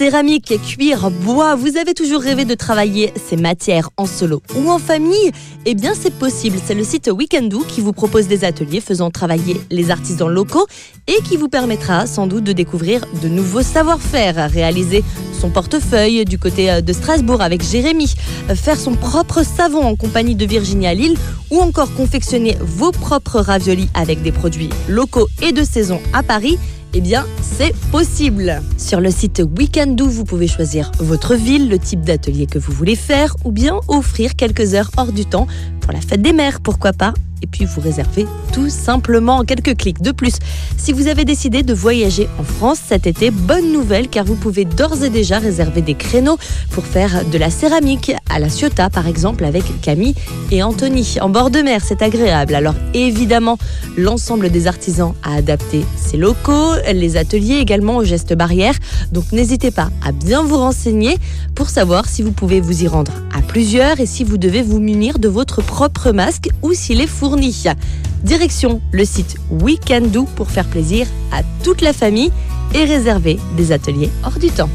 Céramique, cuir, bois, vous avez toujours rêvé de travailler ces matières en solo ou en famille? Eh bien c'est possible, c'est le site Weekendoo qui vous propose des ateliers faisant travailler les artisans locaux et qui vous permettra sans doute de découvrir de nouveaux savoir-faire, réaliser son portefeuille du côté euh, de Strasbourg avec Jérémy, euh, faire son propre savon en compagnie de Virginia Lille ou encore confectionner vos propres raviolis avec des produits locaux et de saison à Paris eh bien, c'est possible. Sur le site Weekendoo, vous pouvez choisir votre ville, le type d'atelier que vous voulez faire ou bien offrir quelques heures hors du temps pour la fête des mères, pourquoi pas et puis vous réservez tout simplement en quelques clics. De plus, si vous avez décidé de voyager en France cet été, bonne nouvelle car vous pouvez d'ores et déjà réserver des créneaux pour faire de la céramique à la Ciotat par exemple avec Camille et Anthony. En bord de mer, c'est agréable. Alors évidemment, l'ensemble des artisans a adapté ses locaux, les ateliers également aux gestes barrières. Donc n'hésitez pas à bien vous renseigner pour savoir si vous pouvez vous y rendre à plusieurs et si vous devez vous munir de votre propre masque ou s'il est fourni. Direction le site Weekendoo pour faire plaisir à toute la famille et réserver des ateliers hors du temps.